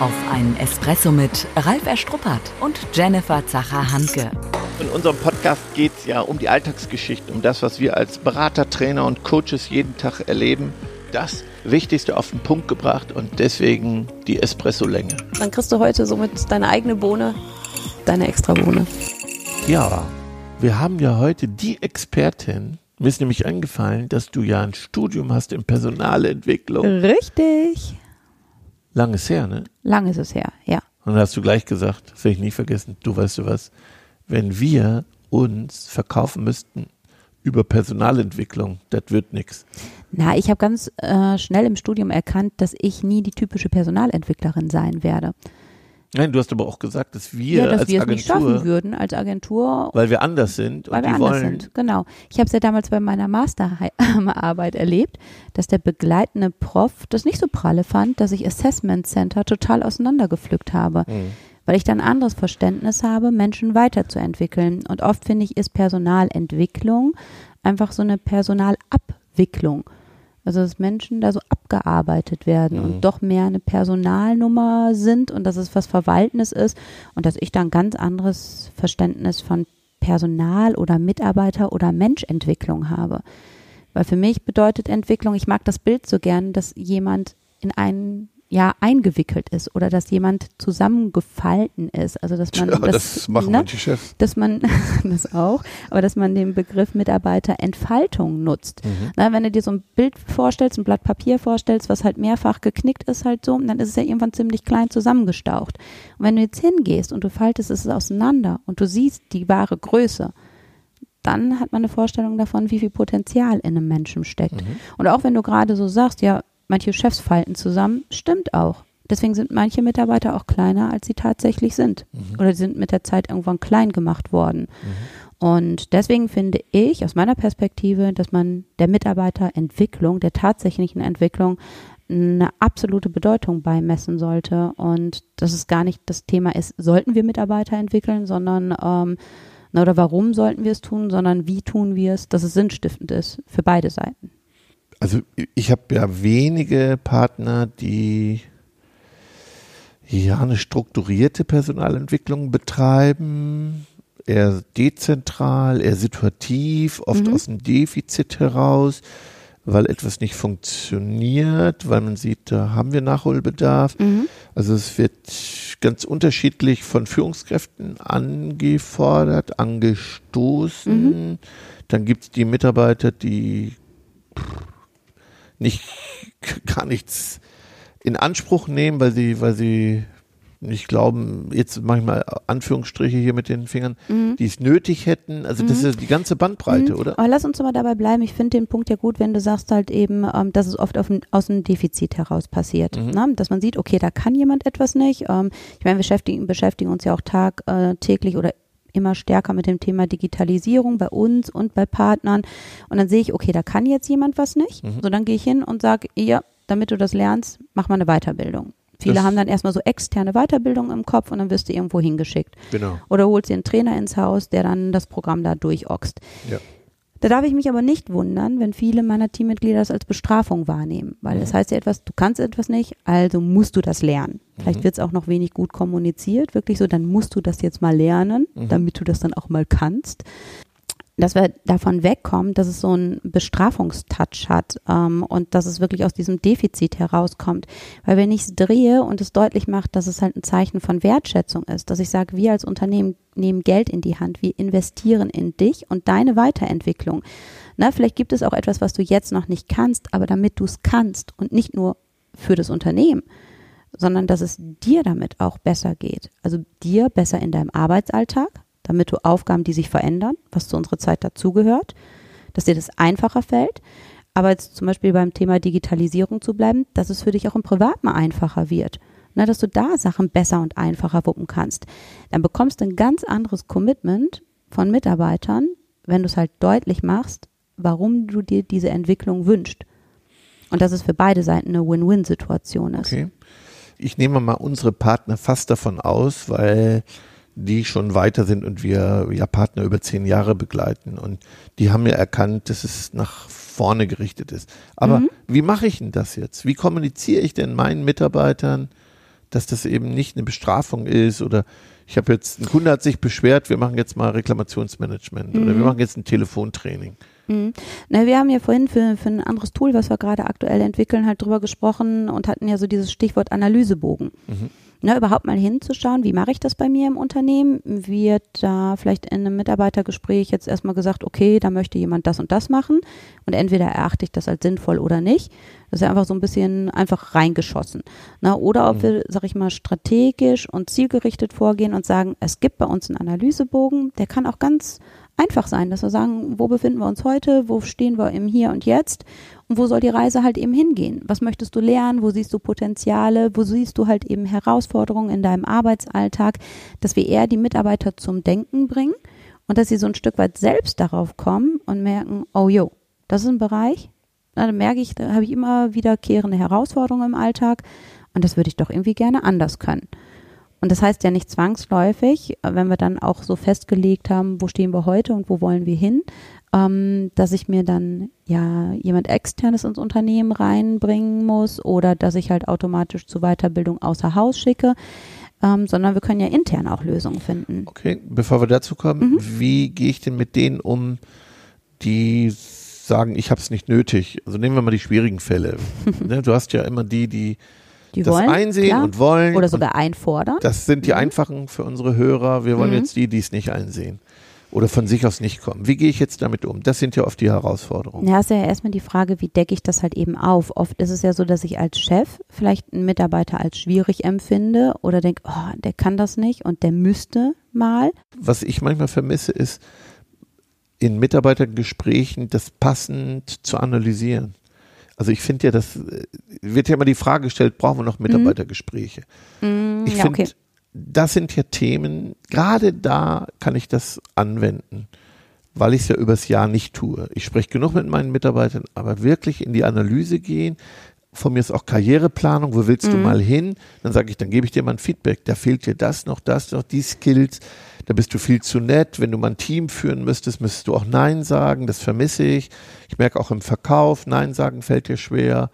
Auf einen Espresso mit Ralf Erstruppert und Jennifer Zacher-Hanke. In unserem Podcast geht es ja um die Alltagsgeschichte, um das, was wir als Berater, Trainer und Coaches jeden Tag erleben. Das Wichtigste auf den Punkt gebracht und deswegen die Espresso-Länge. Dann kriegst du heute somit deine eigene Bohne, deine extra Bohne. Ja, wir haben ja heute die Expertin. Mir ist nämlich eingefallen, dass du ja ein Studium hast in Personalentwicklung. Richtig. Lang ist her, ne? Lang ist es her, ja. Und dann hast du gleich gesagt, das werde ich nie vergessen, du weißt du was, wenn wir uns verkaufen müssten über Personalentwicklung, das wird nichts. Na, ich habe ganz äh, schnell im Studium erkannt, dass ich nie die typische Personalentwicklerin sein werde. Nein, du hast aber auch gesagt, dass wir ja, dass als wir es Agentur, nicht schaffen würden als Agentur. weil wir anders sind weil und wir die anders wollen, sind. Genau. Ich habe es ja damals bei meiner Masterarbeit erlebt, dass der begleitende Prof das nicht so pralle fand, dass ich Assessment Center total auseinandergepflückt habe. Mhm. Weil ich dann ein anderes Verständnis habe, Menschen weiterzuentwickeln. Und oft finde ich, ist Personalentwicklung einfach so eine Personalabwicklung. Also dass Menschen da so abgearbeitet werden Mhm. und doch mehr eine Personalnummer sind und dass es was Verwaltendes ist und dass ich da ein ganz anderes Verständnis von Personal oder Mitarbeiter oder Menschentwicklung habe. Weil für mich bedeutet Entwicklung, ich mag das Bild so gern, dass jemand in einen ja eingewickelt ist oder dass jemand zusammengefalten ist. Also dass man Ja, das, machen ne? manche Chefs. dass man das auch, aber dass man den Begriff Mitarbeiterentfaltung nutzt. Mhm. Na, wenn du dir so ein Bild vorstellst, ein Blatt Papier vorstellst, was halt mehrfach geknickt ist, halt so, dann ist es ja irgendwann ziemlich klein zusammengestaucht. Und wenn du jetzt hingehst und du faltest es auseinander und du siehst die wahre Größe, dann hat man eine Vorstellung davon, wie viel Potenzial in einem Menschen steckt. Mhm. Und auch wenn du gerade so sagst, ja, manche Chefs falten zusammen, stimmt auch. Deswegen sind manche Mitarbeiter auch kleiner, als sie tatsächlich sind. Mhm. Oder sie sind mit der Zeit irgendwann klein gemacht worden. Und deswegen finde ich aus meiner Perspektive, dass man der Mitarbeiterentwicklung, der tatsächlichen Entwicklung, eine absolute Bedeutung beimessen sollte. Und dass es gar nicht das Thema ist, sollten wir Mitarbeiter entwickeln, sondern ähm, oder warum sollten wir es tun, sondern wie tun wir es, dass es sinnstiftend ist für beide Seiten. Also ich habe ja wenige Partner, die ja eine strukturierte Personalentwicklung betreiben, eher dezentral, eher situativ, oft Mhm. aus dem Defizit heraus, weil etwas nicht funktioniert, weil man sieht, da haben wir Nachholbedarf. Also es wird ganz unterschiedlich von Führungskräften angefordert, angestoßen. Dann gibt es die Mitarbeiter, die nicht gar nichts in Anspruch nehmen, weil sie, weil sie nicht glauben, jetzt manchmal Anführungsstriche hier mit den Fingern, die es nötig hätten. Also das ist die ganze Bandbreite, Mhm. oder? Aber lass uns mal dabei bleiben. Ich finde den Punkt ja gut, wenn du sagst halt eben, ähm, dass es oft auf aus einem Defizit heraus passiert. Mhm. Ne? Dass man sieht, okay, da kann jemand etwas nicht. Ähm, ich meine, wir beschäftigen, beschäftigen uns ja auch tag, äh, täglich oder immer stärker mit dem Thema Digitalisierung bei uns und bei Partnern. Und dann sehe ich, okay, da kann jetzt jemand was nicht. Mhm. So, dann gehe ich hin und sage, ja, damit du das lernst, mach mal eine Weiterbildung. Viele Das- haben dann erstmal so externe Weiterbildung im Kopf und dann wirst du irgendwo hingeschickt. Genau. Oder holst dir einen Trainer ins Haus, der dann das Programm da durchoxt. Ja. Da darf ich mich aber nicht wundern, wenn viele meiner Teammitglieder das als Bestrafung wahrnehmen. Weil das heißt ja etwas, du kannst etwas nicht, also musst du das lernen. Vielleicht wird es auch noch wenig gut kommuniziert, wirklich so, dann musst du das jetzt mal lernen, damit du das dann auch mal kannst. Dass wir davon wegkommen, dass es so einen Bestrafungstouch hat ähm, und dass es wirklich aus diesem Defizit herauskommt. Weil wenn ich es drehe und es deutlich macht, dass es halt ein Zeichen von Wertschätzung ist, dass ich sage, wir als Unternehmen nehmen Geld in die Hand, wir investieren in dich und deine Weiterentwicklung. Na, vielleicht gibt es auch etwas, was du jetzt noch nicht kannst, aber damit du es kannst und nicht nur für das Unternehmen, sondern dass es dir damit auch besser geht. Also dir besser in deinem Arbeitsalltag, damit du Aufgaben, die sich verändern, was zu unserer Zeit dazugehört, dass dir das einfacher fällt. Aber jetzt zum Beispiel beim Thema Digitalisierung zu bleiben, dass es für dich auch im Privaten einfacher wird. Na, dass du da Sachen besser und einfacher wuppen kannst. Dann bekommst du ein ganz anderes Commitment von Mitarbeitern, wenn du es halt deutlich machst, warum du dir diese Entwicklung wünschst. Und dass es für beide Seiten eine Win-Win-Situation ist. Okay. Ich nehme mal unsere Partner fast davon aus, weil die schon weiter sind und wir ja Partner über zehn Jahre begleiten und die haben ja erkannt, dass es nach vorne gerichtet ist. Aber wie mache ich denn das jetzt? Wie kommuniziere ich denn meinen Mitarbeitern, dass das eben nicht eine Bestrafung ist oder ich habe jetzt, ein Kunde hat sich beschwert, wir machen jetzt mal Reklamationsmanagement mhm. oder wir mhm. machen jetzt ein Telefontraining. Mhm. Na, wir haben ja vorhin für, für ein anderes Tool, was wir gerade aktuell entwickeln, halt drüber gesprochen und hatten ja so dieses Stichwort Analysebogen. Mhm ne, überhaupt mal hinzuschauen, wie mache ich das bei mir im Unternehmen? Wird da vielleicht in einem Mitarbeitergespräch jetzt erstmal gesagt, okay, da möchte jemand das und das machen und entweder erachte ich das als sinnvoll oder nicht. Das ist ja einfach so ein bisschen einfach reingeschossen. Ne? Oder ob mhm. wir, sag ich mal, strategisch und zielgerichtet vorgehen und sagen, es gibt bei uns einen Analysebogen, der kann auch ganz einfach sein, dass wir sagen, wo befinden wir uns heute, wo stehen wir im Hier und Jetzt und wo soll die Reise halt eben hingehen? Was möchtest du lernen? Wo siehst du Potenziale? Wo siehst du halt eben Herausforderungen in deinem Arbeitsalltag? Dass wir eher die Mitarbeiter zum Denken bringen und dass sie so ein Stück weit selbst darauf kommen und merken, oh jo, das ist ein Bereich, da merke ich, da habe ich immer wiederkehrende Herausforderungen im Alltag und das würde ich doch irgendwie gerne anders können. Und das heißt ja nicht zwangsläufig, wenn wir dann auch so festgelegt haben, wo stehen wir heute und wo wollen wir hin, ähm, dass ich mir dann ja jemand externes ins Unternehmen reinbringen muss oder dass ich halt automatisch zur Weiterbildung außer Haus schicke. Ähm, sondern wir können ja intern auch Lösungen finden. Okay, bevor wir dazu kommen, mhm. wie gehe ich denn mit denen um, die sagen, ich habe es nicht nötig? Also nehmen wir mal die schwierigen Fälle. ne, du hast ja immer die, die, die das wollen, einsehen klar. und wollen. Oder sogar einfordern. Das sind die mhm. einfachen für unsere Hörer. Wir wollen mhm. jetzt die, die es nicht einsehen oder von sich aus nicht kommen. Wie gehe ich jetzt damit um? Das sind ja oft die Herausforderungen. Ja, ist ja erstmal die Frage, wie decke ich das halt eben auf? Oft ist es ja so, dass ich als Chef vielleicht einen Mitarbeiter als schwierig empfinde oder denke, oh, der kann das nicht und der müsste mal. Was ich manchmal vermisse, ist in Mitarbeitergesprächen das passend zu analysieren. Also ich finde ja, das äh, wird ja immer die Frage gestellt, brauchen wir noch mhm. Mitarbeitergespräche? Mm, ich ja, finde, okay das sind ja Themen, gerade da kann ich das anwenden, weil ich es ja übers Jahr nicht tue. Ich spreche genug mit meinen Mitarbeitern, aber wirklich in die Analyse gehen, von mir ist auch Karriereplanung, wo willst mhm. du mal hin? Dann sage ich, dann gebe ich dir mal ein Feedback. Da fehlt dir das noch, das noch, die Skills. Da bist du viel zu nett. Wenn du mal ein Team führen müsstest, müsstest du auch Nein sagen. Das vermisse ich. Ich merke auch im Verkauf, Nein sagen fällt dir schwer.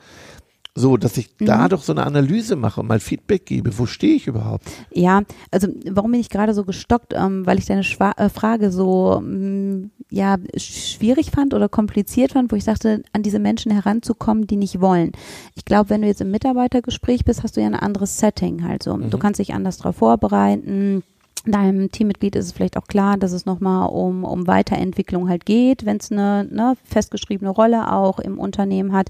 So, dass ich mhm. da doch so eine Analyse mache und mal Feedback gebe. Wo stehe ich überhaupt? Ja, also warum bin ich gerade so gestockt? Ähm, weil ich deine Schwa äh, Frage so ähm, ja schwierig fand oder kompliziert fand, wo ich sagte, an diese Menschen heranzukommen, die nicht wollen. Ich glaube, wenn du jetzt im Mitarbeitergespräch bist, hast du ja ein anderes Setting halt so. Mhm. Du kannst dich anders darauf vorbereiten deinem Teammitglied ist es vielleicht auch klar, dass es nochmal um, um Weiterentwicklung halt geht, wenn es eine ne, festgeschriebene Rolle auch im Unternehmen hat.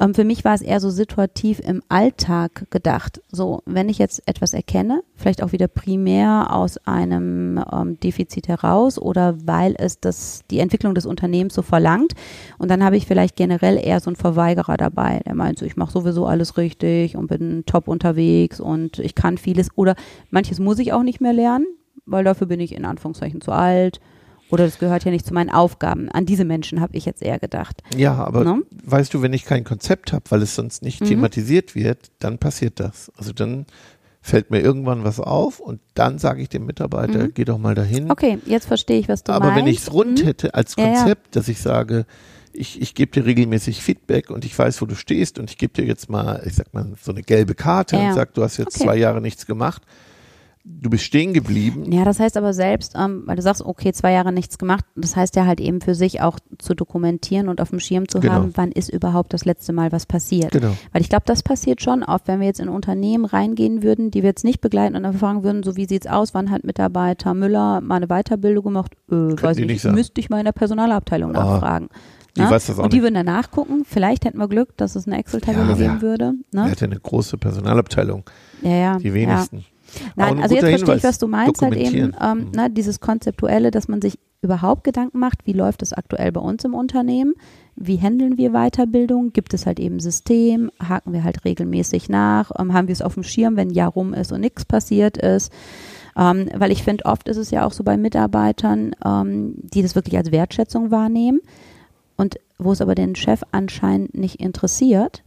Ähm, für mich war es eher so situativ im Alltag gedacht. So, wenn ich jetzt etwas erkenne, vielleicht auch wieder primär aus einem ähm, Defizit heraus oder weil es das, die Entwicklung des Unternehmens so verlangt. Und dann habe ich vielleicht generell eher so einen Verweigerer dabei, der meint so, ich mache sowieso alles richtig und bin top unterwegs und ich kann vieles oder manches muss ich auch nicht mehr lernen, weil dafür bin ich in Anführungszeichen zu alt oder das gehört ja nicht zu meinen Aufgaben. An diese Menschen habe ich jetzt eher gedacht. Ja, aber no? weißt du, wenn ich kein Konzept habe, weil es sonst nicht mhm. thematisiert wird, dann passiert das. Also dann fällt mir irgendwann was auf und dann sage ich dem Mitarbeiter, mhm. geh doch mal dahin. Okay, jetzt verstehe ich, was du aber meinst. Aber wenn ich es rund mhm. hätte als Konzept, ja, ja. dass ich sage, ich, ich gebe dir regelmäßig Feedback und ich weiß, wo du stehst und ich gebe dir jetzt mal, ich sag mal, so eine gelbe Karte ja. und sag, du hast jetzt okay. zwei Jahre nichts gemacht du bist stehen geblieben. Ja, das heißt aber selbst, ähm, weil du sagst, okay, zwei Jahre nichts gemacht, das heißt ja halt eben für sich auch zu dokumentieren und auf dem Schirm zu genau. haben, wann ist überhaupt das letzte Mal was passiert. Genau. Weil ich glaube, das passiert schon oft, wenn wir jetzt in Unternehmen reingehen würden, die wir jetzt nicht begleiten und dann fragen würden, so wie sieht's aus, wann hat Mitarbeiter Müller mal eine Weiterbildung gemacht? Äh, weiß nicht, nicht müsste ich mal in der Personalabteilung ah. nachfragen. Die ne? weiß das auch und die nicht. würden danach gucken. Vielleicht hätten wir Glück, dass es eine Excel-Tabelle ja, geben würde. Ne? Er hätte eine große Personalabteilung. Ja, ja. Die wenigsten. Ja. Nein, also jetzt verstehe Hinweis. ich, was du meinst, halt eben, ähm, mhm. ne, dieses Konzeptuelle, dass man sich überhaupt Gedanken macht, wie läuft es aktuell bei uns im Unternehmen, wie handeln wir Weiterbildung, gibt es halt eben System, haken wir halt regelmäßig nach, ähm, haben wir es auf dem Schirm, wenn ein Jahr rum ist und nichts passiert ist. Ähm, weil ich finde, oft ist es ja auch so bei Mitarbeitern, ähm, die das wirklich als Wertschätzung wahrnehmen und wo es aber den Chef anscheinend nicht interessiert,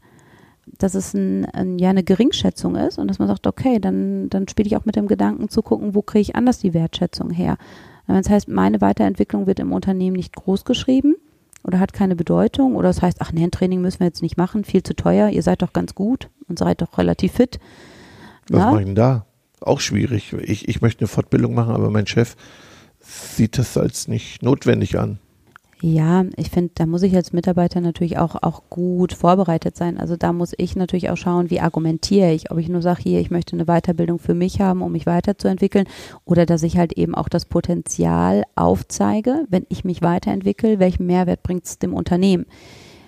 dass es ein, ein, ja eine Geringschätzung ist und dass man sagt, okay, dann, dann spiele ich auch mit dem Gedanken zu gucken, wo kriege ich anders die Wertschätzung her. Wenn es heißt, meine Weiterentwicklung wird im Unternehmen nicht groß geschrieben oder hat keine Bedeutung oder es das heißt, ach ein Training müssen wir jetzt nicht machen, viel zu teuer, ihr seid doch ganz gut und seid doch relativ fit. Was Na? mache ich denn da? Auch schwierig. Ich, ich möchte eine Fortbildung machen, aber mein Chef sieht das als nicht notwendig an. Ja, ich finde, da muss ich als Mitarbeiter natürlich auch, auch gut vorbereitet sein. Also da muss ich natürlich auch schauen, wie argumentiere ich, ob ich nur sage, hier, ich möchte eine Weiterbildung für mich haben, um mich weiterzuentwickeln, oder dass ich halt eben auch das Potenzial aufzeige, wenn ich mich weiterentwickle, welchen Mehrwert bringt es dem Unternehmen.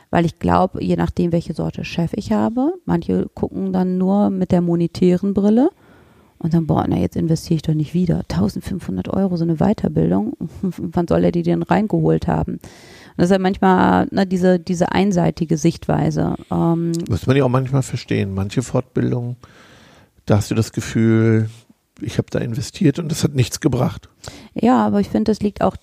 Weil ich glaube, je nachdem, welche Sorte Chef ich habe, manche gucken dann nur mit der monetären Brille und dann, boah, na jetzt investiere ich doch nicht wieder. 1500 Euro, so eine Weiterbildung. Wann soll er die denn reingeholt haben? Und das ist ja manchmal na, diese, diese einseitige Sichtweise. Ähm, Muss man ja auch manchmal verstehen. Manche Fortbildungen, da hast du das Gefühl, ich habe da investiert und das hat nichts gebracht. ja, aber ich finde, das liegt auch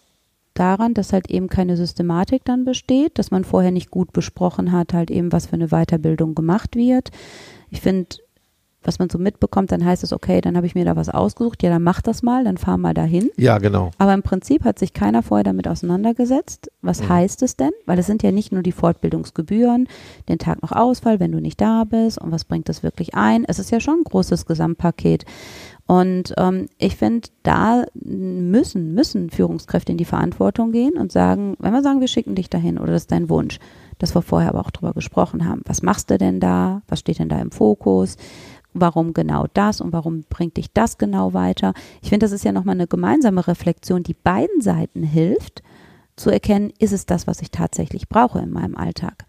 daran, dass halt eben keine Systematik dann besteht, dass man vorher nicht gut besprochen hat, halt eben, was für eine Weiterbildung gemacht wird. Ich finde, was man so mitbekommt, dann heißt es, okay, dann habe ich mir da was ausgesucht, ja, dann mach das mal, dann fahr mal dahin. Ja, genau. Aber im Prinzip hat sich keiner vorher damit auseinandergesetzt. Was Mhm. heißt es denn? Weil es sind ja nicht nur die Fortbildungsgebühren, den Tag noch Ausfall, wenn du nicht da bist und was bringt das wirklich ein? Es ist ja schon ein großes Gesamtpaket. Und ähm, ich finde, da müssen, müssen Führungskräfte in die Verantwortung gehen und sagen, wenn wir sagen, wir schicken dich dahin oder das ist dein Wunsch, dass wir vorher aber auch drüber gesprochen haben. Was machst du denn da? Was steht denn da im Fokus? Warum genau das und warum bringt dich das genau weiter? Ich finde, das ist ja nochmal eine gemeinsame Reflexion, die beiden Seiten hilft, zu erkennen, ist es das, was ich tatsächlich brauche in meinem Alltag?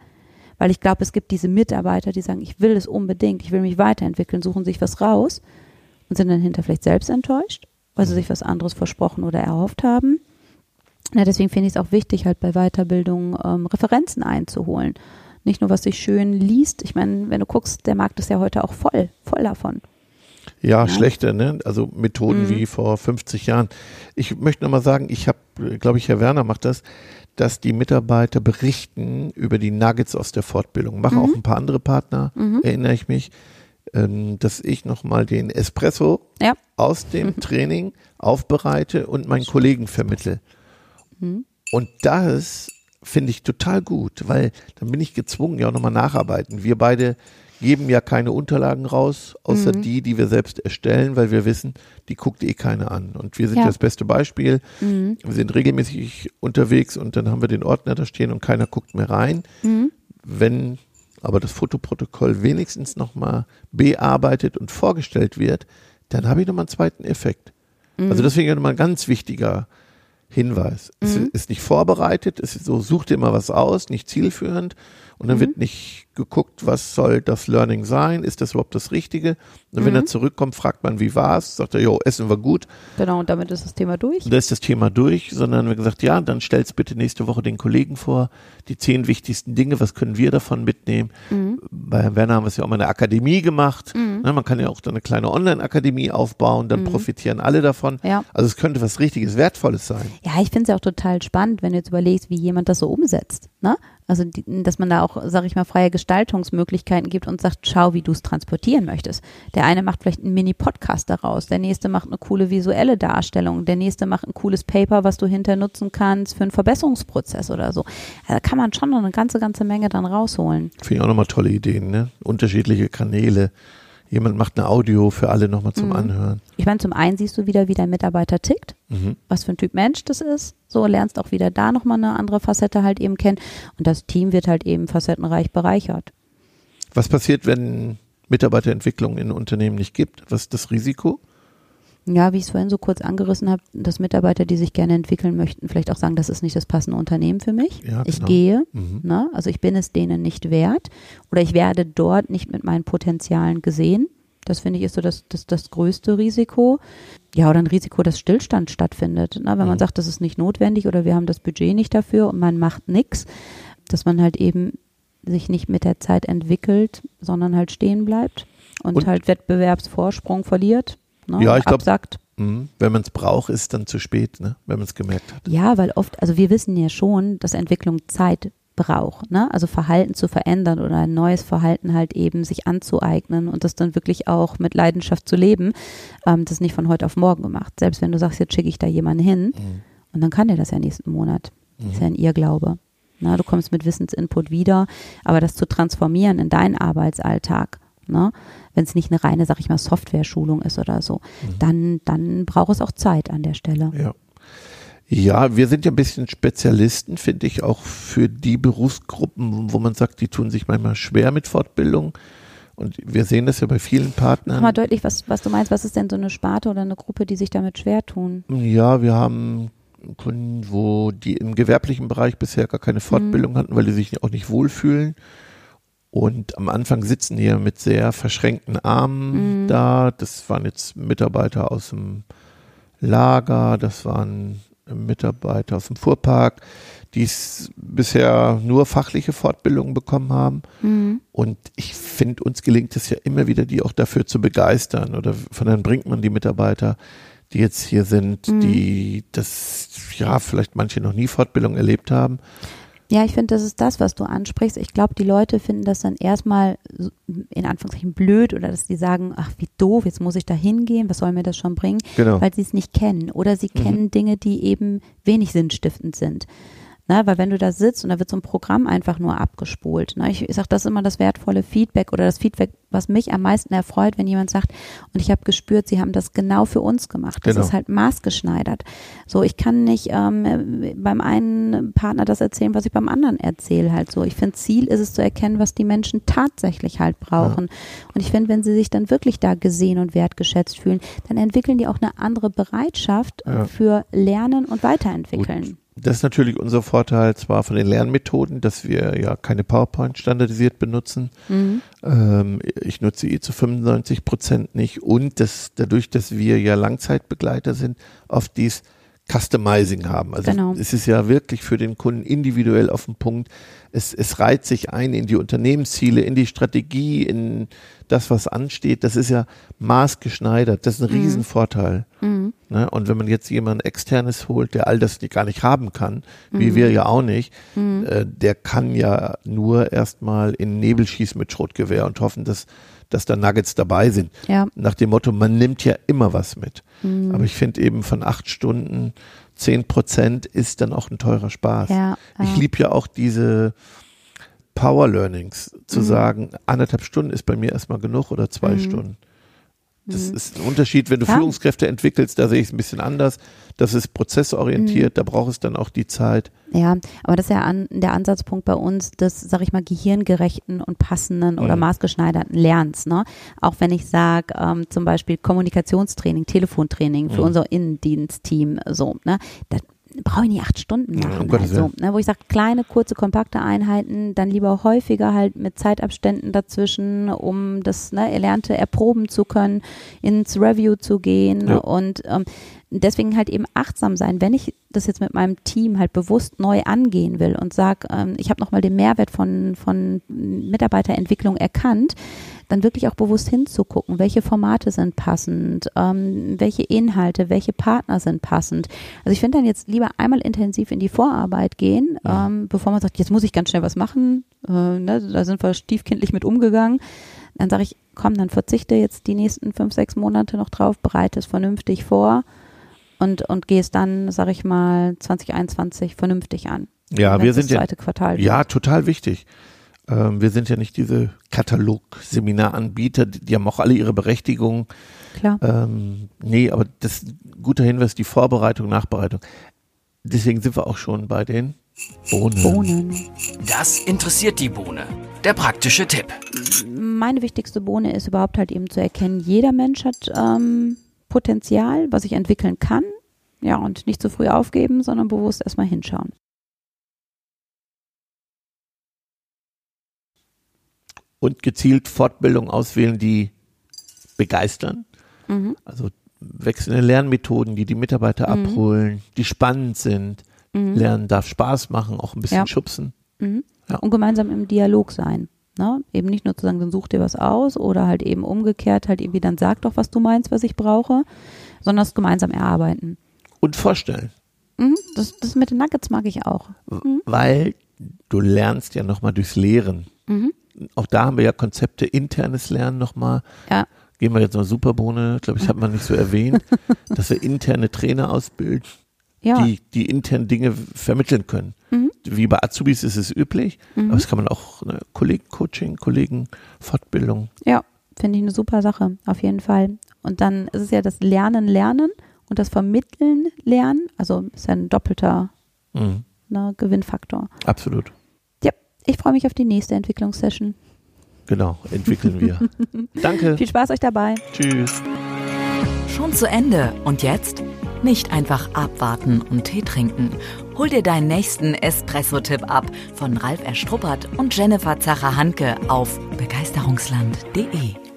Weil ich glaube, es gibt diese Mitarbeiter, die sagen, ich will es unbedingt, ich will mich weiterentwickeln, suchen sich was raus und sind dann hinter vielleicht selbst enttäuscht, weil sie sich was anderes versprochen oder erhofft haben. Ja, deswegen finde ich es auch wichtig, halt bei Weiterbildung ähm, Referenzen einzuholen. Nicht nur, was sich schön liest. Ich meine, wenn du guckst, der Markt ist ja heute auch voll, voll davon. Ja, Ja. schlechte, ne? Also Methoden Mhm. wie vor 50 Jahren. Ich möchte nochmal sagen, ich habe, glaube ich, Herr Werner macht das, dass die Mitarbeiter berichten über die Nuggets aus der Fortbildung. Machen Mhm. auch ein paar andere Partner, Mhm. erinnere ich mich, ähm, dass ich nochmal den Espresso Ja. aus dem Training aufbereite und meinen Kollegen vermittle. Mhm. Und das finde ich total gut, weil dann bin ich gezwungen, ja auch nochmal nacharbeiten. Wir beide geben ja keine Unterlagen raus, außer Mhm. die, die wir selbst erstellen, weil wir wissen, die guckt eh keiner an. Und wir sind Ja. das beste Beispiel. Mhm. Wir sind regelmäßig unterwegs und dann haben wir den Ordner da stehen und keiner guckt mehr rein. Mhm. Wenn aber das Fotoprotokoll wenigstens nochmal bearbeitet und vorgestellt wird, dann habe ich nochmal einen zweiten Effekt. Mhm. Also deswegen nochmal ein ganz wichtiger Hinweis. Es Mhm. ist nicht vorbereitet, es ist so, such dir mal was aus, nicht zielführend. Und dann Mhm. wird nicht geguckt, was soll das Learning sein? Ist das überhaupt das Richtige? Und wenn Mhm. er zurückkommt, fragt man, wie war's? Sagt er, jo, essen wir gut. Genau, und damit ist das Thema durch. Und da ist das Thema durch, sondern wir gesagt, ja, dann stell's bitte nächste Woche den Kollegen vor. Die zehn wichtigsten Dinge, was können wir davon mitnehmen? Mhm. Bei Herrn Werner haben wir es ja auch mal eine Akademie gemacht. Mhm. Ne, man kann ja auch dann eine kleine Online-Akademie aufbauen, dann Mhm. profitieren alle davon. Ja. Also es könnte was richtiges Wertvolles sein. Ja, ich finde es ja auch total spannend, wenn du jetzt überlegst, wie jemand das so umsetzt. Ne? Also, die, dass man da auch, sag ich mal, freie Gestaltungsmöglichkeiten gibt und sagt, schau, wie du es transportieren möchtest. Der eine macht vielleicht einen Mini-Podcast daraus, der nächste macht eine coole visuelle Darstellung, der nächste macht ein cooles Paper, was du hinter nutzen kannst für einen Verbesserungsprozess oder so. Also, da kann man schon noch eine ganze, ganze Menge dann rausholen. Finde ich auch nochmal tolle Ideen, ne? Unterschiedliche Kanäle. Jemand macht eine Audio für alle nochmal zum Mhm. Anhören. Ich meine, zum einen siehst du wieder, wie dein Mitarbeiter tickt. Mhm. was für ein Typ Mensch das ist. So lernst auch wieder da nochmal eine andere Facette halt eben kennen. Und das Team wird halt eben facettenreich bereichert. Was passiert, wenn Mitarbeiterentwicklung in Unternehmen nicht gibt? Was ist das Risiko? Ja, wie ich es vorhin so kurz angerissen habe, dass Mitarbeiter, die sich gerne entwickeln möchten, vielleicht auch sagen, das ist nicht das passende Unternehmen für mich. Ja, Ich genau. gehe, Mhm. ne? also ich bin es denen nicht wert oder ich werde dort nicht mit meinen Potenzialen gesehen. Das finde ich ist so das, das, das größte Risiko. Ja, oder ein Risiko, dass Stillstand stattfindet. Ne? Wenn man Mhm. sagt, das ist nicht notwendig oder wir haben das Budget nicht dafür und man macht nichts, dass man halt eben sich nicht mit der Zeit entwickelt, sondern halt stehen bleibt und, Und- halt Wettbewerbsvorsprung verliert, ne? Ja, ich glaub- absackt. Mhm. Wenn man es braucht, ist es dann zu spät, ne? wenn man es gemerkt hat. Ja, weil oft, also wir wissen ja schon, dass Entwicklung Zeit braucht, ne? Also Verhalten zu verändern oder ein neues Verhalten halt eben sich anzueignen und das dann wirklich auch mit Leidenschaft zu leben, ähm, das ist nicht von heute auf morgen gemacht. Selbst wenn du sagst, jetzt schicke ich da jemanden hin Mhm. und dann kann der das ja nächsten Monat. Das ist ja Mhm. ein Irrglaube. Na, du kommst mit Wissensinput wieder, aber das zu transformieren in deinen Arbeitsalltag, ne? wenn es nicht eine reine, sag ich mal, Software-Schulung ist oder so, mhm. dann, dann braucht es auch Zeit an der Stelle. Ja. Ja, wir sind ja ein bisschen Spezialisten, finde ich, auch für die Berufsgruppen, wo man sagt, die tun sich manchmal schwer mit Fortbildung. Und wir sehen das ja bei vielen Partnern. Mach mal deutlich, was, was du meinst. Was ist denn so eine Sparte oder eine Gruppe, die sich damit schwer tun? Ja, wir haben Kunden, wo die im gewerblichen Bereich bisher gar keine Fortbildung mhm. hatten, weil die sich auch nicht wohlfühlen. Und am Anfang sitzen die ja mit sehr verschränkten Armen mhm. da. Das waren jetzt Mitarbeiter aus dem Lager, das waren Mitarbeiter aus dem Fuhrpark, die bisher nur fachliche Fortbildungen bekommen haben. Mhm. Und ich finde, uns gelingt es ja immer wieder, die auch dafür zu begeistern. Oder von dann bringt man die Mitarbeiter die jetzt hier sind, mhm. die das, ja, vielleicht manche noch nie Fortbildung erlebt haben. Ja, ich finde, das ist das, was du ansprichst. Ich glaube, die Leute finden das dann erstmal in Anführungszeichen blöd oder dass die sagen, ach, wie doof, jetzt muss ich da hingehen, was soll mir das schon bringen? Genau. Weil sie es nicht kennen oder sie mhm. kennen Dinge, die eben wenig sinnstiftend sind. Ne? Weil wenn du da sitzt und da wird so ein Programm einfach nur abgespult. Ne? Ich, ich sage, das ist immer das wertvolle Feedback oder das Feedback, was mich am meisten erfreut, wenn jemand sagt, und ich habe gespürt, sie haben das genau für uns gemacht. Das genau. ist halt maßgeschneidert. So, ich kann nicht ähm, beim einen Partner das erzählen, was ich beim anderen erzähle halt so. Ich finde, Ziel ist es zu erkennen, was die Menschen tatsächlich halt brauchen. Ja. Und ich finde, wenn sie sich dann wirklich da gesehen und wertgeschätzt fühlen, dann entwickeln die auch eine andere Bereitschaft ja. für Lernen und Weiterentwickeln. Gut das ist natürlich unser Vorteil zwar von den Lernmethoden, dass wir ja keine PowerPoint standardisiert benutzen. Mhm. Ähm, ich nutze eh zu 95 Prozent nicht und das, dadurch, dass wir ja Langzeitbegleiter sind, auf dies Customizing haben. Also genau. es ist ja wirklich für den Kunden individuell auf den Punkt. Es, es reiht sich ein in die Unternehmensziele, in die Strategie, in das, was ansteht. Das ist ja maßgeschneidert. Das ist ein mhm. Riesenvorteil. Mhm. Ne? Und wenn man jetzt jemanden externes holt, der all das gar nicht haben kann, wie mhm. wir ja auch nicht, mhm. äh, der kann ja nur erstmal in Nebel schießen mit Schrotgewehr und hoffen, dass dass da Nuggets dabei sind. Ja. Nach dem Motto, man nimmt ja immer was mit. Mhm. Aber ich finde eben von acht Stunden zehn Prozent ist dann auch ein teurer Spaß. Ja, ja. Ich liebe ja auch diese Power Learnings, zu mhm. sagen, anderthalb Stunden ist bei mir erstmal genug oder zwei mhm. Stunden. Das mhm. ist ein Unterschied, wenn du ja. Führungskräfte entwickelst, da sehe ich es ein bisschen anders. Das ist prozessorientiert, mhm. da braucht es dann auch die Zeit. Ja, aber das ist ja an, der Ansatzpunkt bei uns des, sag ich mal, gehirngerechten und passenden mhm. oder maßgeschneiderten Lernens. Ne? Auch wenn ich sage, ähm, zum Beispiel Kommunikationstraining, Telefontraining für mhm. unser Innendienstteam, so, ne? Das brauche ich nicht acht Stunden machen. Ja, also, ne, wo ich sage, kleine, kurze, kompakte Einheiten, dann lieber häufiger halt mit Zeitabständen dazwischen, um das ne, Erlernte erproben zu können, ins Review zu gehen ja. und ähm, deswegen halt eben achtsam sein, wenn ich das jetzt mit meinem Team halt bewusst neu angehen will und sage, ähm, ich habe nochmal den Mehrwert von, von Mitarbeiterentwicklung erkannt, dann wirklich auch bewusst hinzugucken, welche Formate sind passend, ähm, welche Inhalte, welche Partner sind passend. Also ich finde dann jetzt lieber einmal intensiv in die Vorarbeit gehen, ähm, bevor man sagt, jetzt muss ich ganz schnell was machen, äh, ne, da sind wir stiefkindlich mit umgegangen. Dann sage ich, komm, dann verzichte jetzt die nächsten fünf, sechs Monate noch drauf, bereite es vernünftig vor und, und gehe es dann, sage ich mal, 2021 vernünftig an. Ja, wir sind ja, Quartal ja total wichtig. Ähm, wir sind ja nicht diese Katalog-Seminaranbieter, die, die haben auch alle ihre Berechtigung. Klar. Ähm, nee, aber das ist ein guter Hinweis, die Vorbereitung, Nachbereitung. Deswegen sind wir auch schon bei den Bohnen. Bohnen. Das interessiert die Bohne. Der praktische Tipp. Meine wichtigste Bohne ist überhaupt halt eben zu erkennen, jeder Mensch hat ähm, Potenzial, was ich entwickeln kann. Ja, und nicht zu früh aufgeben, sondern bewusst erstmal hinschauen. Und gezielt Fortbildung auswählen, die begeistern. Mhm. Also wechselnde Lernmethoden, die die Mitarbeiter mhm. abholen, die spannend sind. Mhm. Lernen darf Spaß machen, auch ein bisschen ja. schubsen. Mhm. Ja. Und gemeinsam im Dialog sein. Ne? Eben nicht nur zu sagen, dann such dir was aus oder halt eben umgekehrt, halt irgendwie dann sag doch, was du meinst, was ich brauche, sondern das gemeinsam erarbeiten. Und vorstellen. Mhm, das, das mit den Nuggets mag ich auch. Mhm. Weil du lernst ja nochmal durchs Lehren. Mhm. Auch da haben wir ja Konzepte, internes Lernen nochmal. Ja. Gehen wir jetzt mal Superbohne, glaube ich, hat man nicht so erwähnt, dass wir interne Trainer ausbilden, ja. die, die intern Dinge vermitteln können. Mhm. Wie bei Azubis ist es üblich, mhm. aber das kann man auch, ne, Kollegen-Coaching, Kollegen-Fortbildung. Ja, Finde ich eine super Sache, auf jeden Fall. Und dann ist es ja das Lernen, Lernen und das Vermitteln, Lernen. Also ist ja ein doppelter Mhm. ne, Gewinnfaktor. Absolut. Ich freue mich auf die nächste Entwicklungssession. Genau, entwickeln wir. Danke. Viel Spaß euch dabei. Tschüss. Schon zu Ende. Und jetzt? Nicht einfach abwarten und Tee trinken. Hol dir deinen nächsten Espresso-Tipp ab von Ralf Erstruppert und Jennifer Zacher-Hanke auf begeisterungsland.de.